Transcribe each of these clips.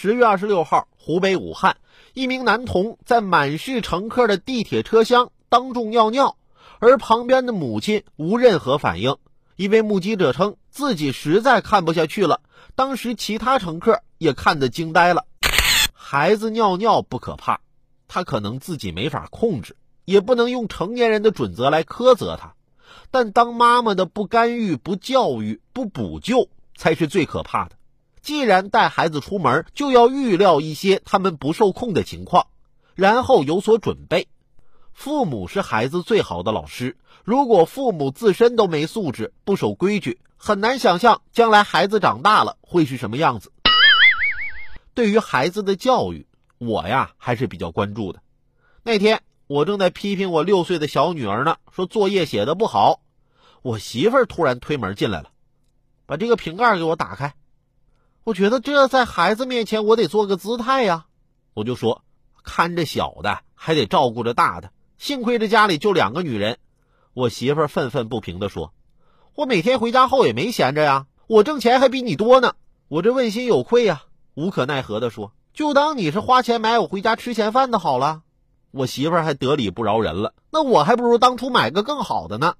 十月二十六号，湖北武汉，一名男童在满是乘客的地铁车厢当众尿尿，而旁边的母亲无任何反应。一位目击者称，自己实在看不下去了，当时其他乘客也看得惊呆了。孩子尿尿不可怕，他可能自己没法控制，也不能用成年人的准则来苛责他。但当妈妈的不干预、不教育、不补救，才是最可怕的。既然带孩子出门，就要预料一些他们不受控的情况，然后有所准备。父母是孩子最好的老师，如果父母自身都没素质、不守规矩，很难想象将来孩子长大了会是什么样子。对于孩子的教育，我呀还是比较关注的。那天。我正在批评我六岁的小女儿呢，说作业写的不好。我媳妇儿突然推门进来了，把这个瓶盖给我打开。我觉得这在孩子面前我得做个姿态呀，我就说看着小的还得照顾着大的，幸亏这家里就两个女人。我媳妇儿愤愤不平地说：“我每天回家后也没闲着呀，我挣钱还比你多呢，我这问心有愧呀。”无可奈何地说：“就当你是花钱买我回家吃闲饭的好了。”我媳妇儿还得理不饶人了，那我还不如当初买个更好的呢。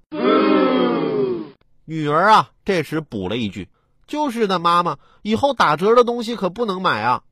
女儿啊，这时补了一句：“就是的，妈妈，以后打折的东西可不能买啊。”